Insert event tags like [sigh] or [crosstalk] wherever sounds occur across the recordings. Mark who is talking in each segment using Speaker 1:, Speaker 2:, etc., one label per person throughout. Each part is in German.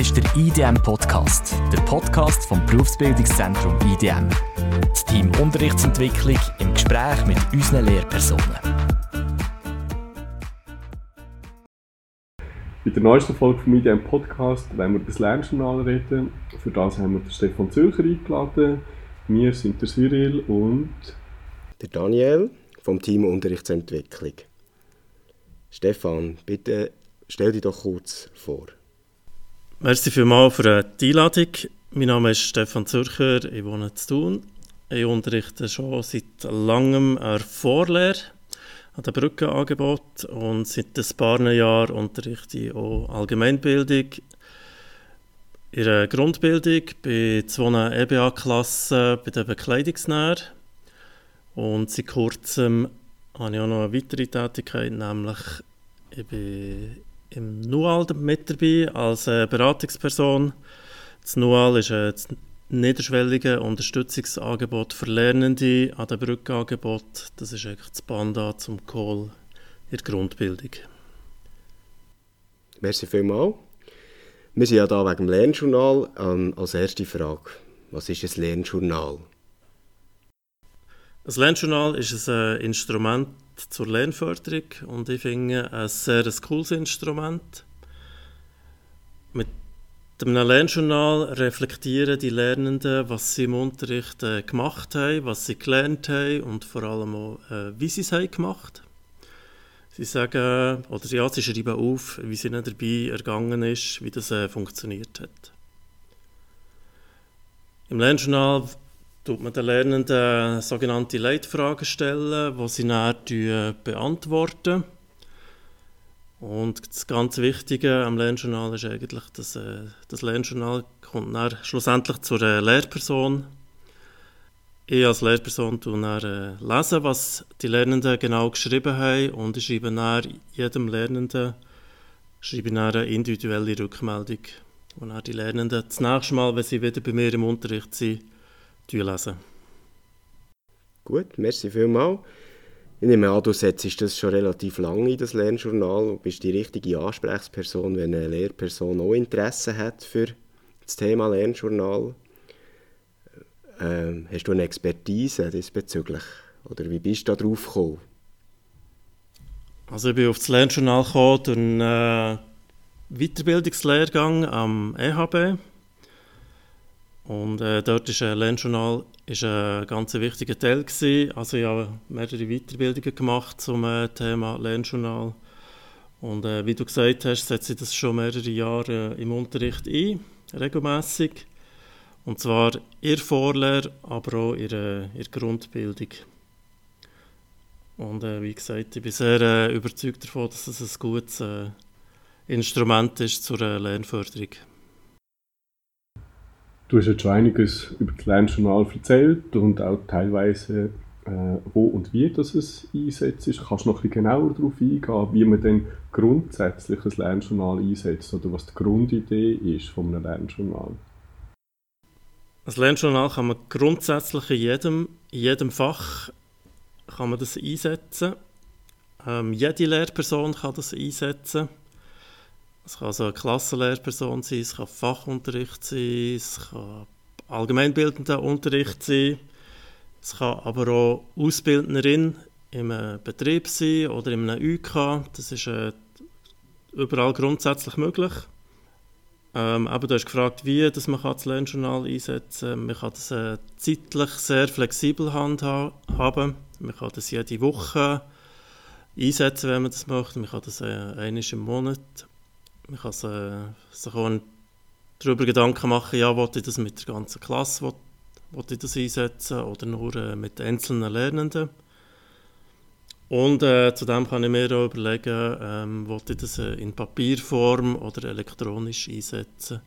Speaker 1: ist der IDM Podcast, der Podcast vom Berufsbildungszentrum IDM. Das Team Unterrichtsentwicklung im Gespräch mit unseren Lehrpersonen.
Speaker 2: Bei der neuesten Folge vom IDM Podcast wollen wir über das Lernjournal reden. Für das haben wir den Stefan Zülcher eingeladen. Wir sind der Cyril und
Speaker 3: der Daniel vom Team Unterrichtsentwicklung. Stefan, bitte stell dich doch kurz vor.
Speaker 4: Merci vielmals für die Einladung. Mein Name ist Stefan Zürcher, ich wohne in Thun. Ich unterrichte schon seit langem eine Vorlehre an der Brückenangebot und seit ein paar Jahren unterrichte ich auch Allgemeinbildung in der Grundbildung bei zwei EBA-Klassen bei den Bekleidungsnähern. Und seit kurzem habe ich auch noch eine weitere Tätigkeit, nämlich ich bin im NUAL mit dabei als äh, Beratungsperson. Das NUAL ist ein niederschwellige Unterstützungsangebot für Lernende an der Brückenangebot. Das ist eigentlich das Banda zum Call in der Grundbildung.
Speaker 3: Merci vielmals. Wir sind ja hier wegen dem Lernjournal. Ähm, als erste Frage, was ist ein Lernjournal?
Speaker 4: Ein Lernjournal ist ein äh, Instrument zur Lernförderung und ich finde ein sehr cooles Instrument. Mit einem Lernjournal reflektieren die Lernenden, was sie im Unterricht äh, gemacht haben, was sie gelernt haben und vor allem auch, äh, wie sie es haben gemacht Sie sagen, oder ja, sie schreiben auf, wie es ihnen dabei ergangen ist, wie das äh, funktioniert hat. Im Lernjournal tut man den Lernenden sogenannte Leitfragen stellen, die sie dann beantworten. Und das ganz Wichtige am Lernjournal ist eigentlich, dass äh, das Lernjournal kommt dann schlussendlich zur äh, Lehrperson. Ich als Lehrperson dann, äh, lesen, was die Lernenden genau geschrieben haben und ich schreibe dann jedem Lernenden schreibe dann eine individuelle Rückmeldung. Und dann die Lernenden das nächste Mal, wenn sie wieder bei mir im Unterricht sind, lesen.
Speaker 3: Gut, merci vielmals. Ich nehme an, du setzt das schon relativ lange in das Lernjournal und bist die richtige Ansprechperson, wenn eine Lehrperson auch Interesse hat für das Thema Lernjournal. Ähm, hast du eine Expertise diesbezüglich? Oder wie bist du darauf gekommen?
Speaker 4: Also ich bin auf das Lernjournal gekommen durch einen äh, Weiterbildungslehrgang am EHB und äh, dort ist ein Lernjournal ist ein ganz wichtiger Teil gewesen. Also ich habe mehrere Weiterbildungen gemacht zum äh, Thema Lernjournal. Und äh, wie du gesagt hast, setze ich das schon mehrere Jahre äh, im Unterricht ein, regelmäßig. Und zwar in Vorlehre, aber auch in in Grundbildung. Und äh, wie gesagt, ich bin sehr äh, überzeugt davon, dass es ein gutes Instrument ist zur Lernförderung.
Speaker 2: Du hast jetzt schon einiges über das Lernjournal erzählt und auch teilweise, äh, wo und wie das es einsetzt. Kannst du noch ein genauer darauf eingehen, wie man denn grundsätzlich ein Lernjournal einsetzt oder was die Grundidee ist von einem Lernjournal?
Speaker 4: Ein Lernjournal kann man grundsätzlich in jedem, in jedem Fach kann man das einsetzen. Ähm, jede Lehrperson kann das einsetzen. Es kann also eine Klassenlehrperson sein, es kann Fachunterricht sein, es kann allgemeinbildender Unterricht sein, es kann aber auch Ausbildnerin im Betrieb sein oder in einem UK. Das ist äh, überall grundsätzlich möglich. Ähm, aber du hast gefragt, wie dass man das Lernjournal einsetzen kann. Man kann das äh, zeitlich sehr flexibel handhaben. Man kann das jede Woche einsetzen, wenn man das möchte. Man kann das äh, einmal im Monat man kann äh, sich auch darüber Gedanken machen, ja, wollte ich das mit der ganzen Klasse will, will ich das einsetzen oder nur äh, mit einzelnen Lernenden. Und äh, zudem kann ich mir auch überlegen, ähm, wollte ich das äh, in Papierform oder elektronisch einsetzen.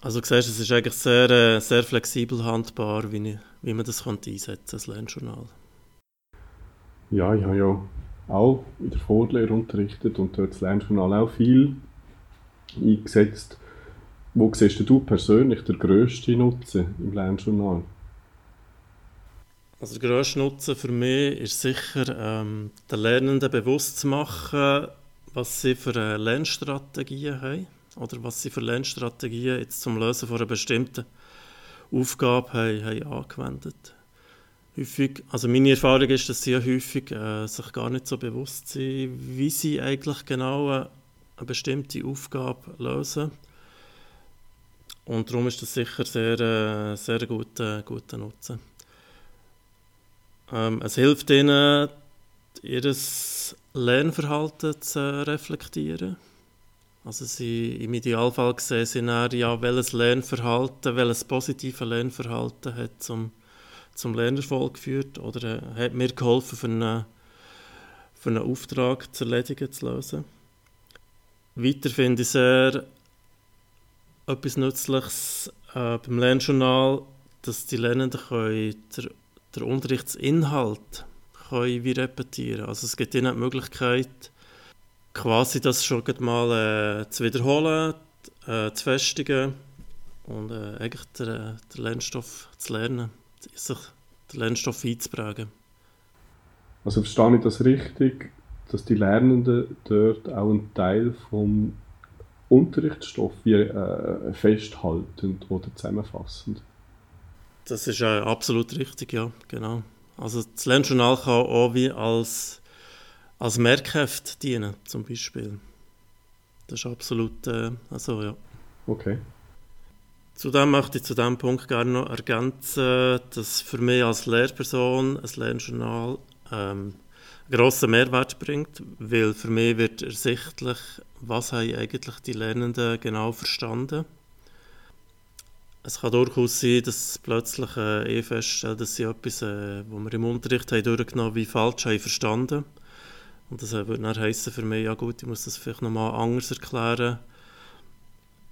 Speaker 4: Also du siehst, es ist eigentlich sehr, äh, sehr flexibel handbar, wie, ich, wie man das könnte einsetzen das Lernjournal.
Speaker 2: Ja, ich habe ja auch in der Vorlehre unterrichtet und dort das Lernjournal auch viel eingesetzt. Wo siehst du persönlich den grössten Nutzen im Lernjournal?
Speaker 4: Also der grösste Nutzen für mich ist sicher, ähm, den Lernenden bewusst zu machen, was sie für Lernstrategien haben. oder was sie für Lernstrategien jetzt zum Lösen von einer bestimmten Aufgabe haben, haben angewendet häufig, also meine Erfahrung ist, dass ja häufig äh, sich gar nicht so bewusst sind, wie sie eigentlich genau eine, eine bestimmte Aufgabe lösen. Und darum ist das sicher sehr, äh, sehr guter, guter Nutzen. Ähm, es hilft ihnen, ihr Lernverhalten zu reflektieren. Also sie, im Idealfall sehen sie dann, ja, welches Lernverhalten, welches positive Lernverhalten hat zum zum Lernerfolg geführt oder äh, hat mir geholfen, für einen, für einen Auftrag zu erledigen, zu lösen. Weiter finde ich sehr etwas Nützliches äh, beim Lernjournal, dass die Lernenden können den, Unterrichtsinhalt können wie repetieren Also es gibt ihnen die Möglichkeit, quasi das schon mal äh, zu wiederholen, äh, zu festigen und äh, eigentlich den, den Lernstoff zu lernen sich den Lernstoff einzuprägen.
Speaker 2: Also verstehe ich das richtig, dass die Lernenden dort auch einen Teil vom Unterrichtsstoff wie, äh, festhalten oder zusammenfassen?
Speaker 4: Das ist äh, absolut richtig, ja, genau. Also das Lernjournal kann auch wie als, als Merkheft dienen, zum Beispiel. Das ist absolut, äh, also ja.
Speaker 2: Okay.
Speaker 4: Zudem möchte ich zu diesem Punkt gerne noch ergänzen, dass für mich als Lehrperson ein Lernjournal ähm, einen grossen Mehrwert bringt, weil für mich wird ersichtlich, was haben eigentlich die Lernenden genau verstanden. Es kann durchaus sein, dass plötzlich äh, eh feststellen, dass sie etwas, äh, was wir im Unterricht haben durchgenommen wie falsch haben verstanden. Und das äh, würde dann heissen für mich, ja gut, ich muss das vielleicht nochmal anders erklären.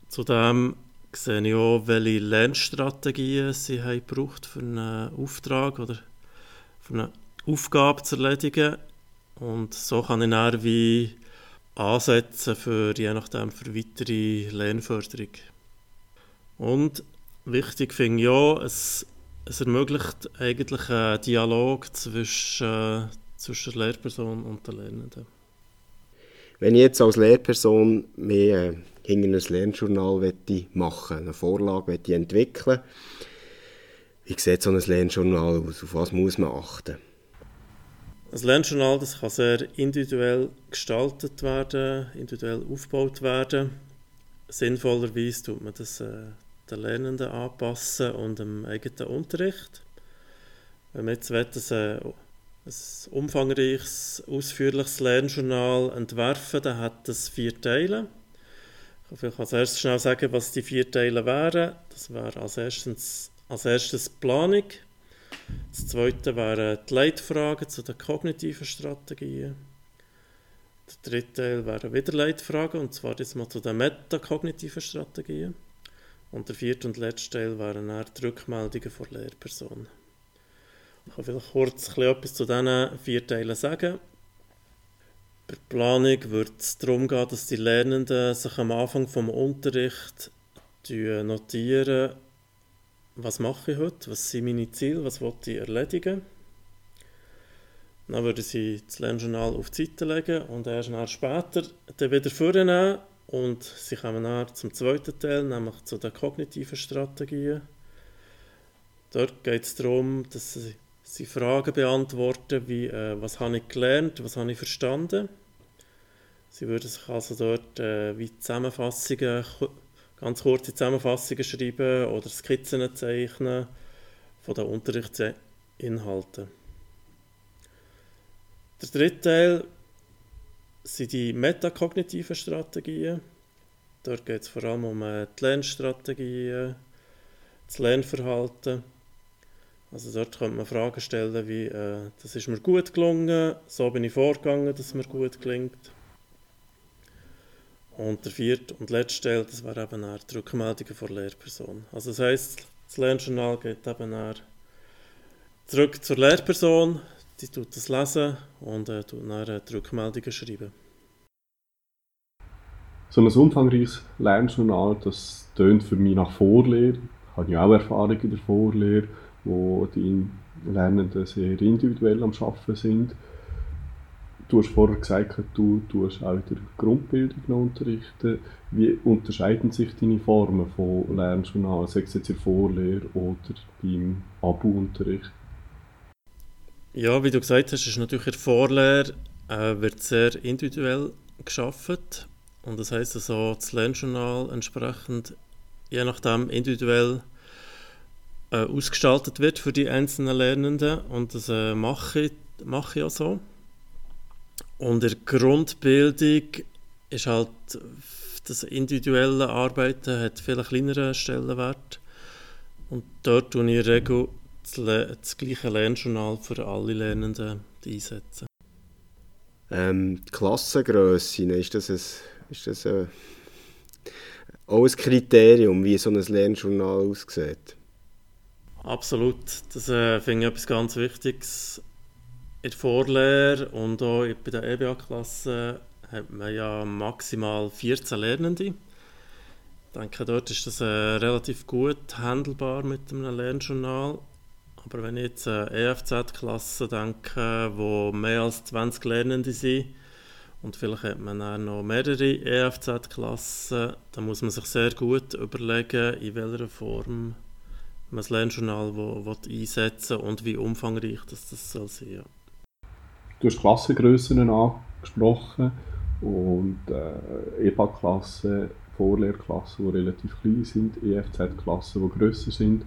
Speaker 4: Zudem sehe ich auch, welche Lernstrategien sie haben gebraucht für einen Auftrag oder für eine Aufgabe zu erledigen. Und so kann ich dann wie ansetzen für, je nachdem, für weitere Lernförderung. Und wichtig finde ich auch, es, es ermöglicht eigentlich einen Dialog zwischen, zwischen der Lehrperson und den Lernenden.
Speaker 3: Wenn ich jetzt als Lehrperson mehr äh, hinter ein Lernjournal machen eine Vorlage entwickeln wie sieht so ein Lernjournal aus? Auf was muss man achten?
Speaker 4: Ein Lernjournal das kann sehr individuell gestaltet werden, individuell aufgebaut werden. Sinnvollerweise tut man das äh, den Lernenden anpassen und dem eigenen Unterricht. Wenn man jetzt will, dass, äh, ein umfangreiches, ausführliches Lernjournal entwerfen, dann hat es vier Teile. Ich kann als erstes schnell sagen, was die vier Teile wären. Das wäre als erstes, als erstes Planung. Das zweite wären die Leitfragen zu den kognitiven Strategien. Der dritte Teil wären wieder Leitfragen, und zwar jetzt mal zu den metakognitiven Strategien. Und der vierte und letzte Teil wären dann die Rückmeldungen von Lehrpersonen. Ich kann vielleicht kurz etwas zu diesen vier Teilen sagen. Bei der Planung wird es darum gehen, dass die Lernenden sich am Anfang des Unterrichts notieren, was mache ich heute, was sind meine Ziele, was will ich erledigen. Dann würden sie das Lernjournal auf die Seite legen und erst dann später dann wieder vornehmen und sie kommen dann zum zweiten Teil, nämlich zu den kognitiven Strategien. Dort geht es darum, dass sie sie Fragen beantworten, wie äh, was habe ich gelernt, was habe ich verstanden. Sie würden sich also dort äh, wie Zusammenfassungen, ganz kurze Zusammenfassungen schreiben oder Skizzen zeichnen von den Unterrichtsinhalten. Der dritte Teil sind die metakognitiven Strategien. Dort geht es vor allem um äh, die Lernstrategien, das Lernverhalten also dort könnte man Fragen stellen wie, äh, das ist mir gut gelungen, so bin ich vorgegangen, dass es mir gut gelingt. Und der vierte und letzte Teil, das wäre eben die Rückmeldungen von der Lehrperson. Also das heisst, das Lernjournal geht eben zurück zur Lehrperson, die tut das lesen und äh, tut dann äh, die Rückmeldungen schreiben.
Speaker 2: So ein umfangreiches Lernjournal, das tönt für mich nach Vorlehre. Ich habe ja auch Erfahrung in der Du hast vorher gesagt, du tust auch in der Grundbildung noch unterrichten. Wie unterscheiden sich deine Formen von Lernjournal, sei es jetzt in der Vorlehre oder beim Abu-Unterricht?
Speaker 4: Ja, wie du gesagt hast, ist natürlich in der Vorlehre äh, wird sehr individuell geschaffen und das heißt also das Lernjournal entsprechend je nachdem individuell äh, ausgestaltet wird für die einzelnen Lernenden und das äh, mache, ich, mache ich auch so. Und in der Grundbildung ist halt das individuelle Arbeiten hat viel kleineren Stellenwert und dort tue ich in der Regel das, gleiche Lernjournal für alle Lernenden einsetzen.
Speaker 3: Ähm, die Klassengrösse, ist das, ein, ist das ein, auch ein Kriterium, wie so ein Lernjournal aussieht?
Speaker 4: Absolut. Das äh, finde ich etwas ganz Wichtiges. In der Vorlehre und auch bei der EBA-Klasse hat man ja maximal 14 Lernende. Ich denke, dort ist das äh, relativ gut handelbar mit einem Lernjournal. Aber wenn ich jetzt eine EFZ-Klasse denke, wo mehr als 20 Lernende sind, und vielleicht hat man dann noch mehrere EFZ-Klassen, dann muss man sich sehr gut überlegen, in welcher Form man das Lernjournal wo, wo einsetzen und wie umfangreich das, das soll sein. Ja.
Speaker 2: Du hast Klassengrössen angesprochen und äh, EBA-Klassen, Vorlehrklassen, die relativ klein sind, EFZ-Klassen, die grösser sind.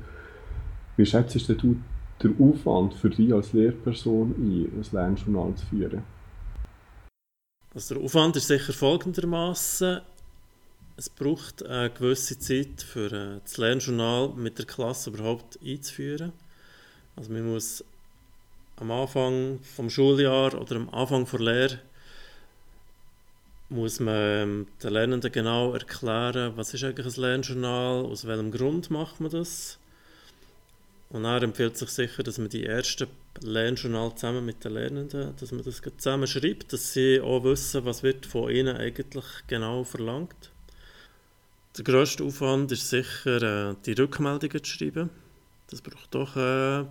Speaker 2: Wie schätzt du den Aufwand für dich als Lehrperson ein, ein Lernjournal zu führen?
Speaker 4: Also der Aufwand ist sicher folgendermaßen: Es braucht eine gewisse Zeit für äh, das Lernjournal mit der Klasse überhaupt einzuführen. Also man muss am Anfang vom Schuljahr oder am Anfang der Lehre muss man ähm, den Lernenden genau erklären, was ist eigentlich ein Lernjournal, aus welchem Grund macht man das und dann empfiehlt sich sicher, dass man die ersten Lernjournal zusammen mit den Lernenden, dass man das zusammen schreibt, dass sie auch wissen, was wird von ihnen eigentlich genau verlangt. Der grösste Aufwand ist sicher, äh, die Rückmeldungen zu schreiben. Das braucht doch eine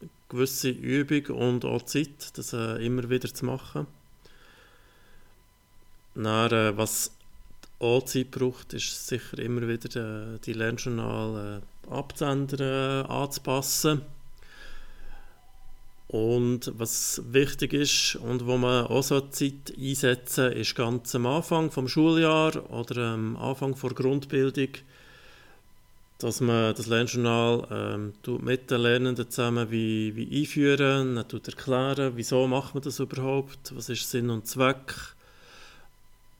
Speaker 4: äh, gewisse Übung und auch Zeit, das äh, immer wieder zu machen. Dann, was auch Zeit braucht, ist sicher immer wieder die Lernjournal abzuändern, anzupassen. Und was wichtig ist und wo man auch so Zeit einsetzen ist ganz am Anfang vom Schuljahr oder am Anfang der Grundbildung, dass man das Lernjournal ähm, mit den Lernenden zusammen wie, wie einführen, dann erklären, wieso macht man das überhaupt, was ist Sinn und Zweck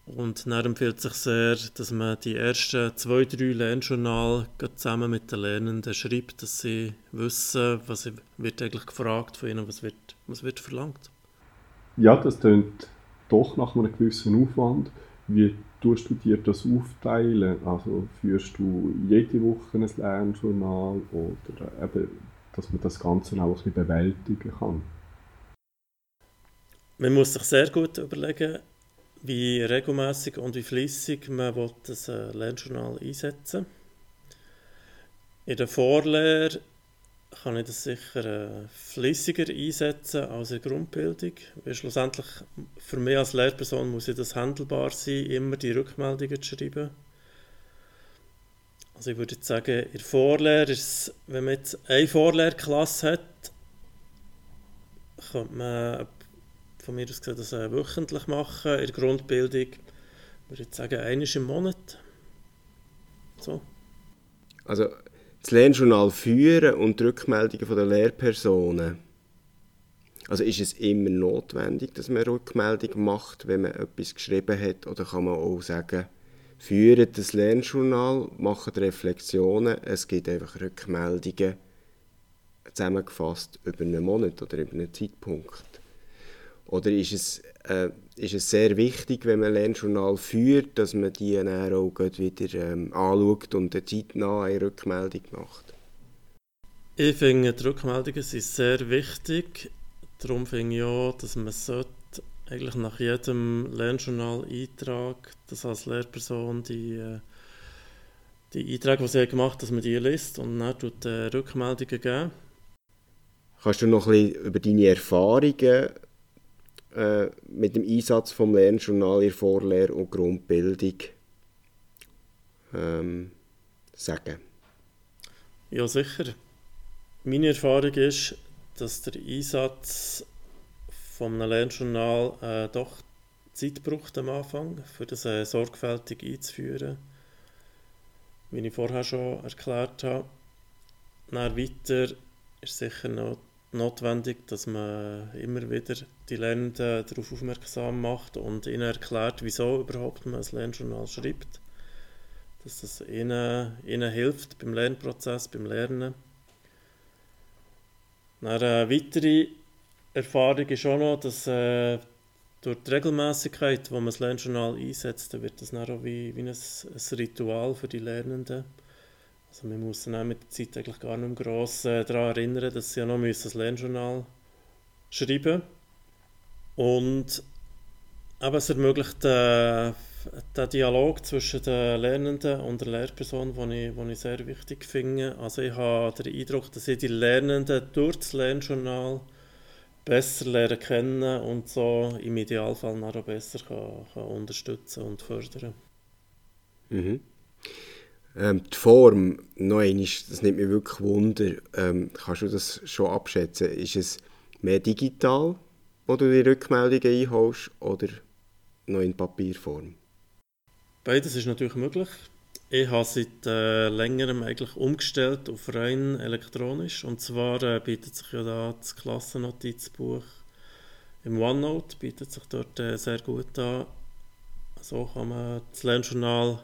Speaker 4: und dann empfiehlt sich sehr, dass man die ersten zwei, drei Lernjournale zusammen mit den Lernenden schreibt, dass sie wissen, was wird eigentlich gefragt von ihnen, was wird, was wird verlangt.
Speaker 2: Ja, das klingt doch nach einem gewissen Aufwand. Wie tust du dir das aufteilen? Also führst du jede Woche ein Lernjournal oder eben, dass man das Ganze auch ein bisschen bewältigen kann?
Speaker 4: Man muss sich sehr gut überlegen, wie regelmäßig und wie flüssig man will das äh, Lernjournal einsetzen In der Vorlehre kann ich das sicher äh, flüssiger einsetzen als in der Grundbildung. Weil schlussendlich für mich als Lehrperson muss ich das handelbar sein, immer die Rückmeldungen zu schreiben. Also ich würde jetzt sagen, in der Vorlehre ist es, wenn man jetzt eine Vorlehrklasse hat, könnte man von mir aus gesehen das äh, wöchentlich machen. In der Grundbildung würde ich sagen, einmal im Monat. So.
Speaker 3: Also das Lernjournal führen und die Rückmeldungen von der Lehrpersonen. Also ist es immer notwendig, dass man Rückmeldung macht, wenn man etwas geschrieben hat? Oder kann man auch sagen, führen das Lernjournal, machen Reflexionen, es gibt einfach Rückmeldungen zusammengefasst über einen Monat oder über einen Zeitpunkt? Oder ist es, äh, ist es sehr wichtig, wenn man ein Lernjournal führt, dass man die dann auch wieder ähm, anschaut und eine zeitnah eine Rückmeldung macht?
Speaker 4: Ich finde, die Rückmeldungen sind sehr wichtig. Darum finde ich auch, dass man eigentlich nach jedem Lernjournal-Eintrag, dass als Lehrperson die, äh, die Einträge, die sie gemacht haben, dass man die liest und dann tut, äh, Rückmeldungen geben.
Speaker 3: Kannst du noch ein bisschen über deine Erfahrungen äh, mit dem Einsatz vom Lernjournal in Vorlehre und Grundbildung ähm, sagen?
Speaker 4: Ja, sicher. Meine Erfahrung ist, dass der Einsatz von einem Lernjournal äh, doch Zeit braucht am Anfang, für das äh, sorgfältig einzuführen, wie ich vorher schon erklärt habe. Dann weiter ist sicher noch notwendig, dass man immer wieder die Lernenden darauf aufmerksam macht und ihnen erklärt, wieso überhaupt man ein Lernjournal schreibt. Dass das ihnen, ihnen hilft beim Lernprozess, beim Lernen. Eine weitere Erfahrung ist auch noch, dass äh, durch die Regelmäßigkeit, wo man das Lernjournal einsetzt, wird das dann auch wie, wie ein, ein Ritual für die Lernenden. Also man muss auch mit der Zeit eigentlich gar nicht mehr äh, daran erinnern, dass sie ja noch müssen das Lernjournal schreiben Und aber es ermöglicht äh, den Dialog zwischen den Lernenden und der Lehrperson, den ich, ich sehr wichtig finde. Also ich habe den Eindruck, dass ich die Lernenden durch das Lernjournal besser lernen kennen und so im Idealfall auch besser kann, kann unterstützen und fördern.
Speaker 3: Mhm. Ähm, die Form, noch einmal, das nimmt mich wirklich Wunder. Ähm, kannst du das schon abschätzen? Ist es mehr digital, wo du die Rückmeldungen einholst, oder noch in Papierform?
Speaker 4: Beides ist natürlich möglich. Ich habe seit äh, längerem eigentlich umgestellt auf rein elektronisch. Und zwar äh, bietet sich ja da das Klassennotizbuch im OneNote, bietet sich dort äh, sehr gut an. So kann man das Lernjournal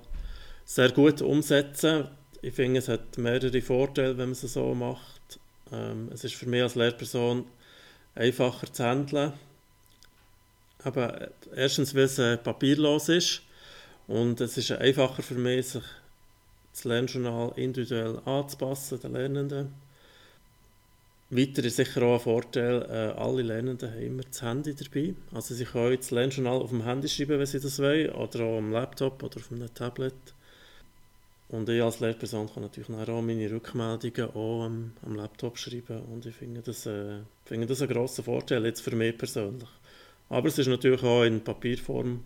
Speaker 4: sehr gut umsetzen. Ich finde, es hat mehrere Vorteile, wenn man es so macht. Ähm, es ist für mich als Lehrperson einfacher zu handeln. Aber äh, erstens, weil es äh, papierlos ist und es ist einfacher für mich, sich das Lernjournal individuell anzupassen, den Lernenden. Weiter ist sicher auch ein Vorteil, äh, alle Lernenden haben immer das Handy dabei. Also sie können das Lernjournal auf dem Handy schreiben, wenn sie das wollen, oder auch am Laptop oder auf einem Tablet. Und ich als Lehrperson kann natürlich auch meine Rückmeldungen auch am, am Laptop schreiben und ich finde das, äh, finde das einen grossen Vorteil, jetzt für mich persönlich. Aber es ist natürlich auch in Papierform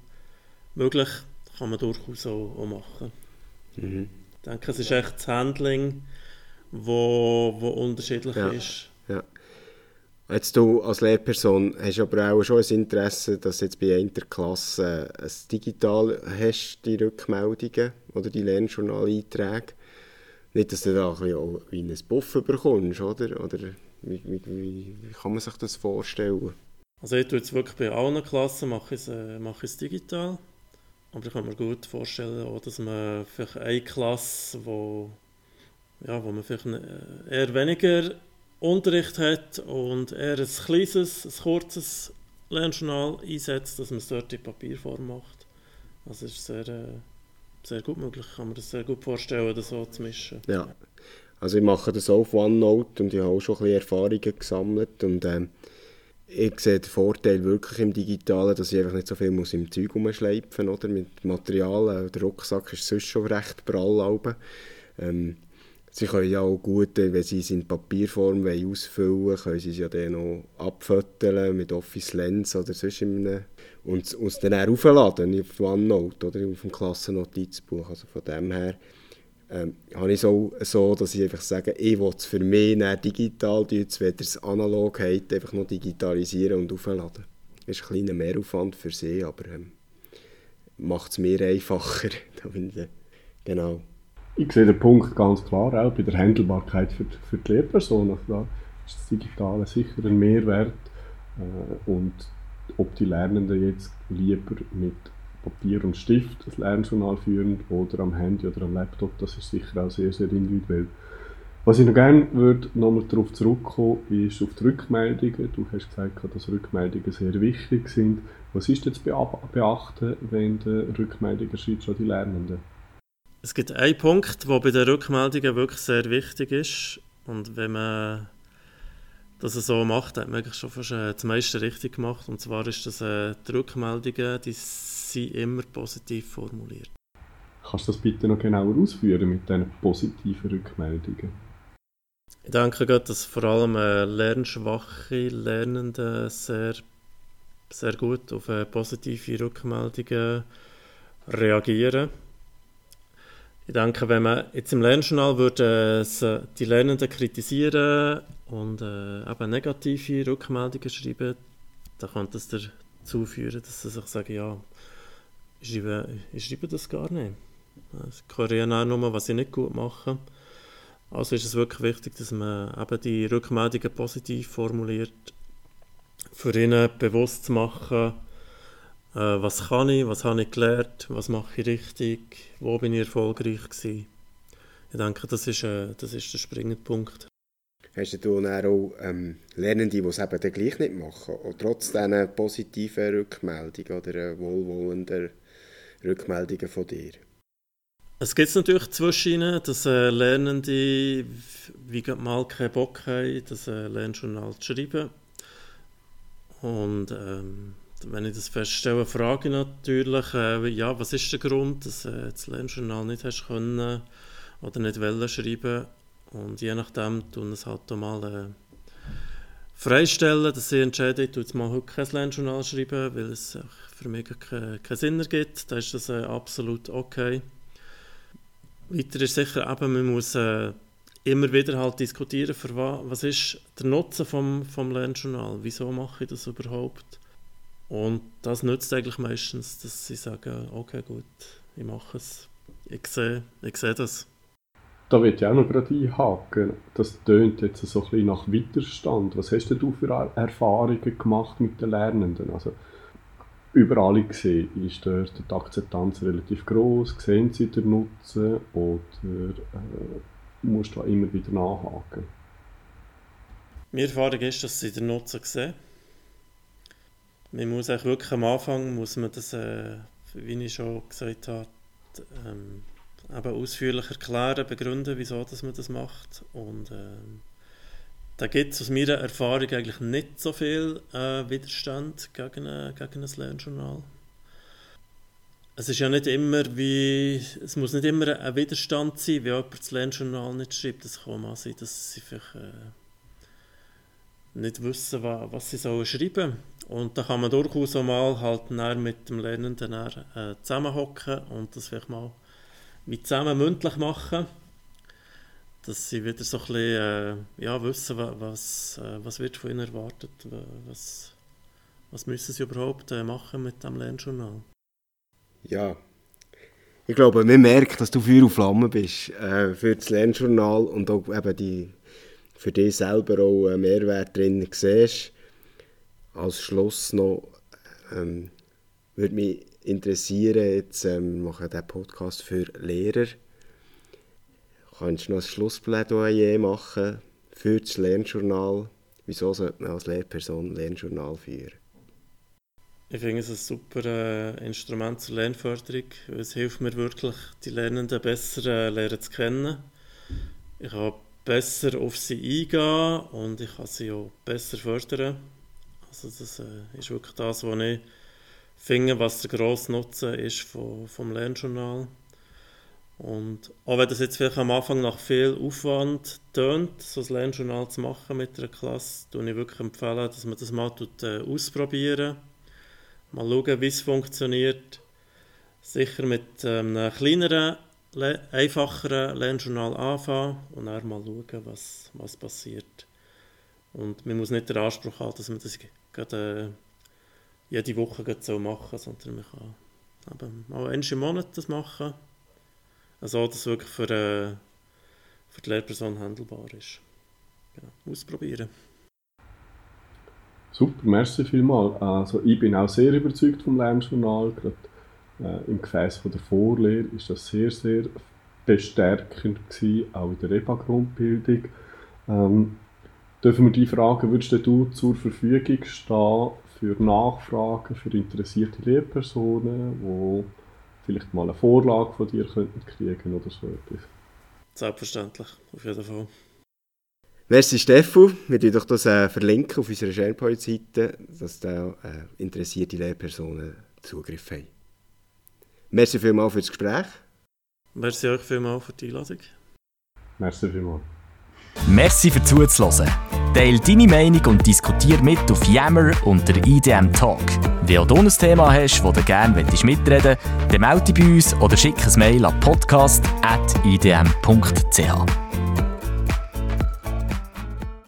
Speaker 4: möglich, kann man durchaus auch, auch machen. Mhm. Ich denke, es ist echt das Handling, wo, wo unterschiedlich
Speaker 3: ja.
Speaker 4: ist.
Speaker 3: Jetzt du als Lehrperson hast aber auch schon ein Interesse, dass jetzt bei einer Klasse ein digital hast, die Rückmeldungen oder die Lernjournal-Einträge. Nicht, dass du da ein bisschen wie ein Buff bekommst, oder? Oder wie, wie, wie, kann man sich das vorstellen?
Speaker 4: Also ich tue jetzt wirklich bei allen Klassen mache ich es, äh, mache ich es digital. Aber ich kann mir gut vorstellen, auch, dass man vielleicht eine Klasse, wo, ja, wo man vielleicht eher weniger Unterricht hat und eher ein kleines, ein kurzes Lernjournal einsetzt, dass man es dort in Papierform macht. Also ist sehr, äh, sehr gut möglich. Ich kann mir das sehr gut vorstellen, das so zu mischen.
Speaker 3: Ja, also ich mache das auf OneNote und ich habe auch schon ein bisschen Erfahrungen gesammelt und ähm, ich sehe den Vorteil wirklich im Digitalen, dass ich einfach nicht so viel muss im Zeug umschleifen muss, mit Material. Der Rucksack ist sonst schon recht prall. Ähm, Sie können ja auch gut, wenn Sie es in Papierform ausfüllen wollen, können Sie es ja dann noch abfotografieren mit Office Lens oder sonst in und es dann auch aufladen auf OneNote oder auf dem Klassennotizbuch. Also von dem her ähm, habe ich es auch so, dass ich einfach sage, ich will es für mich digital, jetzt wenn ihr es analog habt, einfach noch digitalisieren und aufladen. Das ist ein kleiner Mehraufwand für Sie, aber ähm, macht es mir einfacher. [laughs] genau.
Speaker 2: Ich sehe den Punkt ganz klar auch bei der Handelbarkeit für, für die Lehrperson. Also da ist das Digitale sicher ein Mehrwert. Äh, und ob die Lernenden jetzt lieber mit Papier und Stift das Lernjournal führen oder am Handy oder am Laptop, das ist sicher auch sehr, sehr individuell. Was ich noch gerne würde, nochmal darauf zurückkommen, ist auf die Rückmeldungen. Du hast gesagt, dass Rückmeldungen sehr wichtig sind. Was ist jetzt beachten, wenn du Rückmeldungen schreibst an die Lernenden?
Speaker 4: Es gibt einen Punkt, der bei den Rückmeldungen wirklich sehr wichtig ist. Und wenn man das so macht, hat man eigentlich schon fast äh, das meiste richtig gemacht. Und zwar ist das, äh, die Rückmeldungen, die sind immer positiv formuliert.
Speaker 2: Kannst du das bitte noch genauer ausführen mit diesen positiven Rückmeldungen?
Speaker 4: Ich denke, dass vor allem äh, lernschwache Lernende sehr sehr gut auf äh, positive Rückmeldungen reagieren. Ich denke, wenn man jetzt im Lernjournal würde äh, die Lernenden kritisieren und äh, eben negative Rückmeldungen schreiben, dann könnte es dazu führen, dass sie sich sagen, ja, ich schreibe, ich schreibe das gar nicht. Ich korrigiere auch nur, was ich nicht gut mache. Also ist es wirklich wichtig, dass man eben die Rückmeldungen positiv formuliert, für ihnen bewusst zu machen, äh, was kann ich, was habe ich gelernt, was mache ich richtig, wo bin ich erfolgreich gewesen. Ich denke, das ist, äh, das ist der springende Punkt.
Speaker 3: Hast du dann auch ähm, Lernende, die es eben dann gleich nicht machen, und trotz dieser positiven Rückmeldungen oder äh, wohlwollenden Rückmeldungen von dir?
Speaker 4: Es gibt natürlich zwischen ihnen, dass äh, Lernende wie mal keinen Bock haben, das äh, Lernjournal zu schreiben. Und ähm, wenn ich das feststelle, frage ich natürlich, äh, ja, was ist der Grund, dass äh, das Lernjournal nicht hast können oder nicht wollen schreiben. Und je nachdem tun es halt mal äh, freistellen, dass sie entscheiden, ich tue jetzt mal heute kein Lernjournal schreiben, weil es für mich keinen kein Sinn ergibt. Dann ist das äh, absolut okay. Weiter ist sicher eben, man muss äh, immer wieder halt diskutieren, für was, was ist der Nutzen vom, vom Lernjournal, wieso mache ich das überhaupt? Und das nützt eigentlich meistens, dass sie sagen, okay gut, ich mache es, ich sehe, ich sehe das.
Speaker 2: Da wird ich auch noch gerade einhaken. Das tönt jetzt so ein bisschen nach Widerstand. Was hast du für Erfahrungen gemacht mit den Lernenden? Also, überall gesehen ist dort die Akzeptanz relativ groß. Sehen sie den Nutzen oder äh, musst du immer wieder nachhaken?
Speaker 4: Meine Erfahrung ist, dass sie den Nutzen sehen. Man muss eigentlich wirklich am Anfang, muss man das, äh, wie ich schon gesagt habe, ähm, eben ausführlich erklären, begründen, wieso dass man das macht. Und ähm, da gibt es aus meiner Erfahrung eigentlich nicht so viel äh, Widerstand gegen, äh, gegen ein Lernjournal. Es ist ja nicht immer wie, es muss nicht immer ein Widerstand sein, wie jemand das Lernjournal nicht schreibt. Es kann mal sein, dass sie vielleicht äh, nicht wissen, was, was sie sollen schreiben Und da kann man durchaus auch mal halt mit dem Lernenden äh, zusammenhocken und das vielleicht mal mit zusammen mündlich machen dass sie wieder so ein bisschen äh, ja, wissen, was, äh, was wird von ihnen erwartet, was, was müssen sie überhaupt äh, machen mit dem Lernjournal.
Speaker 3: Ja, ich glaube, man merkt, dass du Feuer und Flamme bist äh, für das Lernjournal und auch eben die, für dich selber auch einen Mehrwert drin siehst. Als Schluss noch ähm, würde mich interessieren, jetzt ähm, mache ich diesen Podcast für Lehrer Kannst du noch ein Schlussplädoyer machen für das Lernjournal? Wieso sollte man als Lehrperson ein Lernjournal führen?
Speaker 4: Ich finde es ein super äh, Instrument zur Lernförderung. Es hilft mir wirklich, die Lernenden besser äh, lernen zu kennen. Ich kann besser auf sie eingehen und ich kann sie auch besser fördern. Also das äh, ist wirklich das, was ich finde, was der grosse Nutzen ist vom, vom Lernjournal. Und auch wenn das jetzt vielleicht am Anfang nach viel Aufwand tönt, so ein Lernjournal zu machen mit einer Klasse, würde ich wirklich empfehlen, dass man das mal tut, äh, ausprobieren Mal schauen, wie es funktioniert. Sicher mit ähm, einem kleineren, einfacheren Lernjournal anfangen und dann mal schauen, was, was passiert. Und man muss nicht den Anspruch haben, dass man das gerade, äh, jede Woche so machen sondern man kann eben mal einmal im Monat das machen also, dass es wirklich für, äh, für die Lehrperson handelbar ist. Ja, ausprobieren.
Speaker 2: Super, merci vielmals. Also, ich bin auch sehr überzeugt vom Lernjournal. Gerade äh, im Gefäß von der Vorlehre ist das sehr, sehr bestärkend gewesen, auch in der EPA-Grundbildung. Ähm, dürfen wir die Fragen, würdest du zur Verfügung stehen für Nachfragen für interessierte Lehrpersonen, die vielleicht mal eine Vorlage von dir könnten kriegen oder so etwas.
Speaker 4: Selbstverständlich, auf jeden Fall.
Speaker 3: Merci Steffu, wir verlinken doch das äh, verlinken auf unserer SharePoint-Seite, dass da äh, interessierte Lehrpersonen Zugriff haben. Merci vielmals für das Gespräch.
Speaker 4: Merci euch vielmals für die Einladung.
Speaker 2: Merci vielmals.
Speaker 1: Merci für zuzuhören. Teil deine Meinung und diskutiere mit auf Yammer unter IDM Talk. Wenn du ein Thema hast, das du gerne mitreden möchtest, dann melde dich bei uns oder schick ein Mail an podcast.idm.ch.